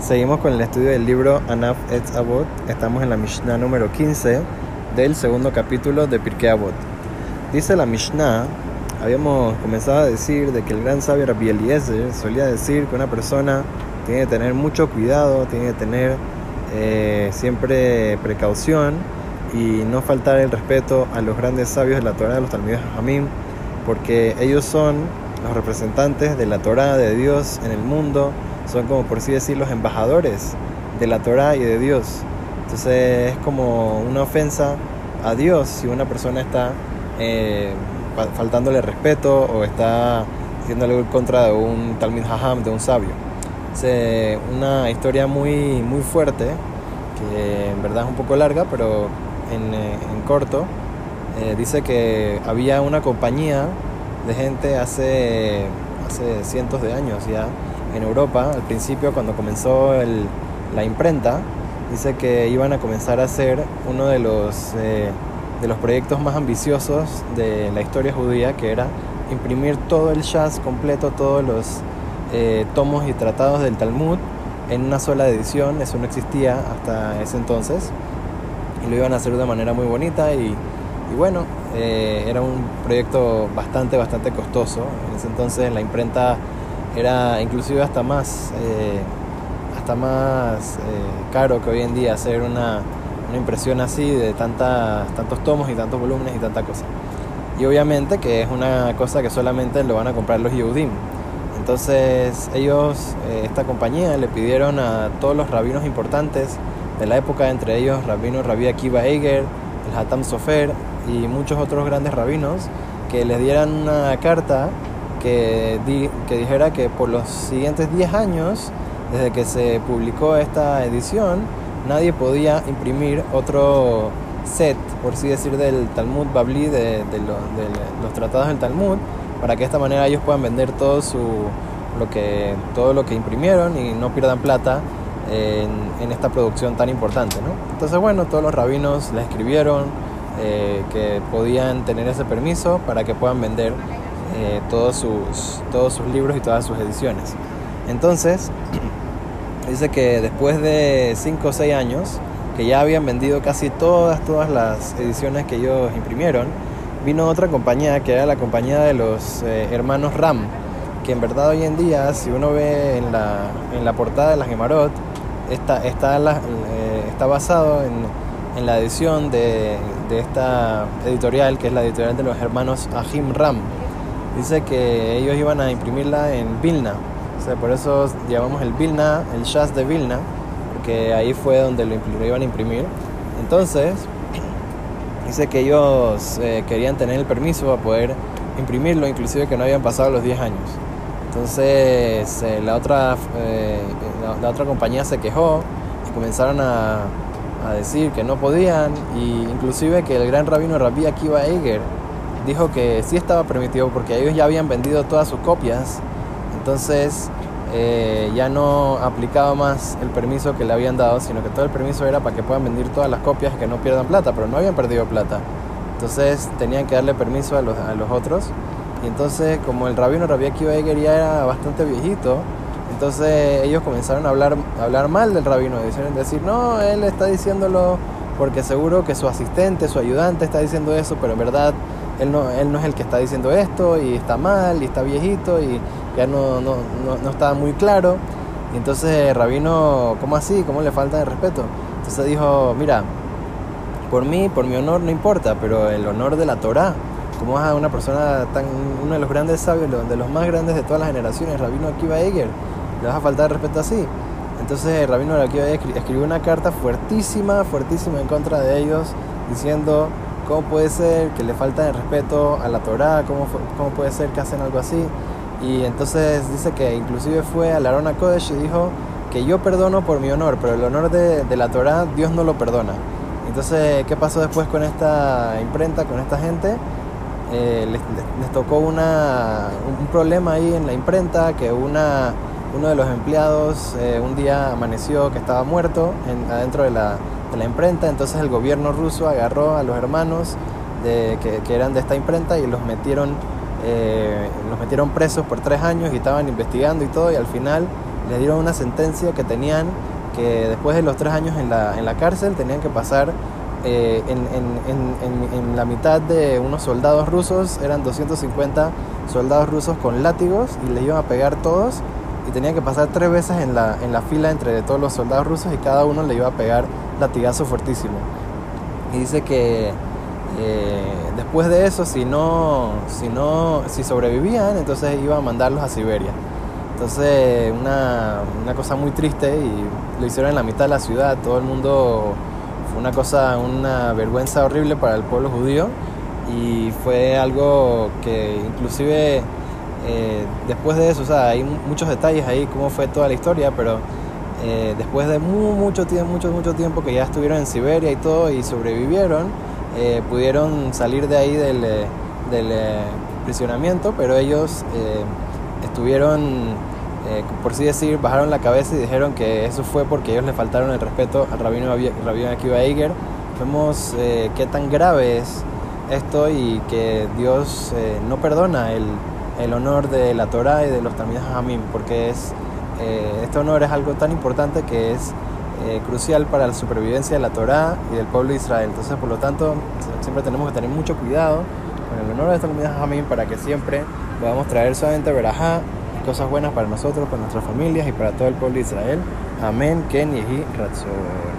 Seguimos con el estudio del libro Anaf et Avot. Estamos en la Mishnah número 15 del segundo capítulo de Pirkei Avot. Dice la Mishnah, habíamos comenzado a decir de que el gran sabio Rabbi Eliezer solía decir que una persona tiene que tener mucho cuidado, tiene que tener eh, siempre precaución y no faltar el respeto a los grandes sabios de la Torah, los Talmidos Jamim, porque ellos son los representantes de la Torah de Dios en el mundo son como por así decir los embajadores de la Torah y de Dios. Entonces es como una ofensa a Dios si una persona está eh, faltándole respeto o está haciéndole contra de un Talmud Haham, de un sabio. Es una historia muy, muy fuerte, que en verdad es un poco larga, pero en, eh, corto. Eh, dice que había una compañía de gente hace, hace cientos de años ya en Europa, al principio cuando comenzó la imprenta, dice que iban a comenzar a hacer uno de los, eh, de los proyectos más ambiciosos de la historia judía, que era imprimir todo el jazz completo, todos los eh, tomos y tratados del Talmud en una sola edición, eso no existía hasta ese entonces, y lo iban a hacer de manera muy bonita y, bueno, eh, era un proyecto bastante, bastante costoso. En ese entonces la imprenta era inclusive hasta más, eh, hasta más eh, caro que hoy en día hacer una, una impresión así de tantas, tantos tomos y tantos volúmenes y tanta cosa. Y obviamente que es una cosa que solamente lo van a comprar los Yehudim. Entonces ellos, eh, esta compañía, le pidieron a todos los rabinos importantes de la época, entre ellos rabino Rabbi Akiva Eiger, el Hatam Sofer y muchos otros grandes rabinos, que les dieran una carta que, que dijera que por los siguientes 10 años, desde que se publicó esta edición, nadie podía imprimir otro set, por así decir, del Talmud Babli, de, los tratados del Talmud, para que de esta manera ellos puedan vender todo, su, lo, que, todo lo que imprimieron y no pierdan plata en, esta producción tan importante. ¿no? Entonces, bueno, todos los rabinos le escribieron eh, que podían tener ese permiso para que puedan vender eh, todos, sus, todos sus libros y todas sus ediciones. Entonces, dice que después de 5 o 6 años, que ya habían vendido casi todas, todas las ediciones que ellos imprimieron, vino otra compañía que era la compañía de los eh, hermanos Ram, que en verdad hoy en día, si uno ve en la, en la portada de la Gemarot, está, está, eh, está basado en, en, la edición de, de esta editorial, que es la editorial de los hermanos Ahim Ram dice que ellos iban a imprimirla en Vilna. O sea, por eso llamamos el Vilna, el jazz de Vilna, porque ahí fue donde lo, iban a imprimir. Entonces, dice que ellos eh, querían tener el permiso para poder imprimirlo, inclusive que no habían pasado los 10 años. Entonces, eh, la, otra, eh, la, otra compañía se quejó y comenzaron a, a decir que no podían, y inclusive que el gran rabino Rabbi Akiva Eiger dijo que sí estaba permitido porque ellos ya habían vendido todas sus copias, entonces eh, ya no aplicaba más el permiso que le habían dado, sino que todo el permiso era para que puedan vender todas las copias y que no pierdan plata, pero no habían perdido plata. Entonces tenían que darle permiso a los, a los otros. Y entonces, como el rabino Rabbi Akiva Eger ya era bastante viejito, entonces ellos comenzaron a hablar, a hablar mal del rabino, decir, decir, no, él está diciéndolo porque seguro que su asistente, su ayudante está diciendo eso, pero en verdad él no, él no es el que está diciendo esto y está mal y está viejito y ya no, no, no, está muy claro. Y entonces Rabino, ¿cómo así? ¿Cómo le falta de respeto? Entonces dijo, mira, por mí, por mi honor no importa, pero el honor de la Torah, como vas a una persona tan, uno de los grandes sabios, de los más grandes de todas las generaciones, Rabino Akiva Eger, le vas a faltar respeto así. Entonces Rabino Akiva Eger escribió una carta fuertísima, fuertísima en contra de ellos, diciendo ¿Cómo puede ser que le falta el respeto a la Torah? ¿Cómo, ¿Cómo puede ser que hacen algo así? Y entonces dice que inclusive fue a la Arona Kodesh y dijo que yo perdono por mi honor, pero el honor de, de la Torah Dios no lo perdona. Entonces, ¿qué pasó después con esta imprenta, con esta gente? Eh, les, tocó una, un problema ahí en la imprenta, que una, uno de los empleados eh, un día amaneció que estaba muerto en, adentro de la, de la imprenta, entonces el gobierno ruso agarró a los hermanos de, que, eran de esta imprenta y los metieron, eh, los metieron presos por tres años y estaban investigando y todo y al final les dieron una sentencia que tenían que después de los tres años en la, en la cárcel tenían que pasar eh, en, en, en, la mitad de unos soldados rusos, eran 250 soldados rusos con látigos y les iban a pegar todos y tenían que pasar tres veces en la, en la fila entre todos los soldados rusos y cada uno le iba a pegar latigazo fuertísimo. Y dice que eh, después de eso, si no, si no, si sobrevivían, entonces iba a mandarlos a Siberia. Entonces, una, una cosa muy triste y lo hicieron en la mitad de la ciudad, todo el mundo una cosa, una vergüenza horrible para el pueblo judío y fue algo que inclusive eh, después de eso, o sea, hay muchos detalles ahí, cómo fue toda la historia, pero eh, después de mucho tiempo, mucho, mucho tiempo que ya estuvieron en Siberia y todo y sobrevivieron, eh, pudieron salir de ahí del, prisionamiento, pero ellos estuvieron por así decir, bajaron la cabeza y dijeron que eso fue porque ellos le faltaron el respeto al rabino, rabino Akiva Eiger. Vemos qué tan grave es esto y que Dios no perdona el, el, honor de la Torah y de los Talmud Hamim, porque es, este honor es algo tan importante que es crucial para la supervivencia de la Torah y del pueblo de Israel. Entonces, por lo tanto, siempre tenemos que tener mucho cuidado con el honor de los Talmud Hamim para que siempre podamos traer solamente verajá cosas buenas para nosotros, para nuestras familias y para todo el pueblo de Israel. Amén, Ken y Ratzor.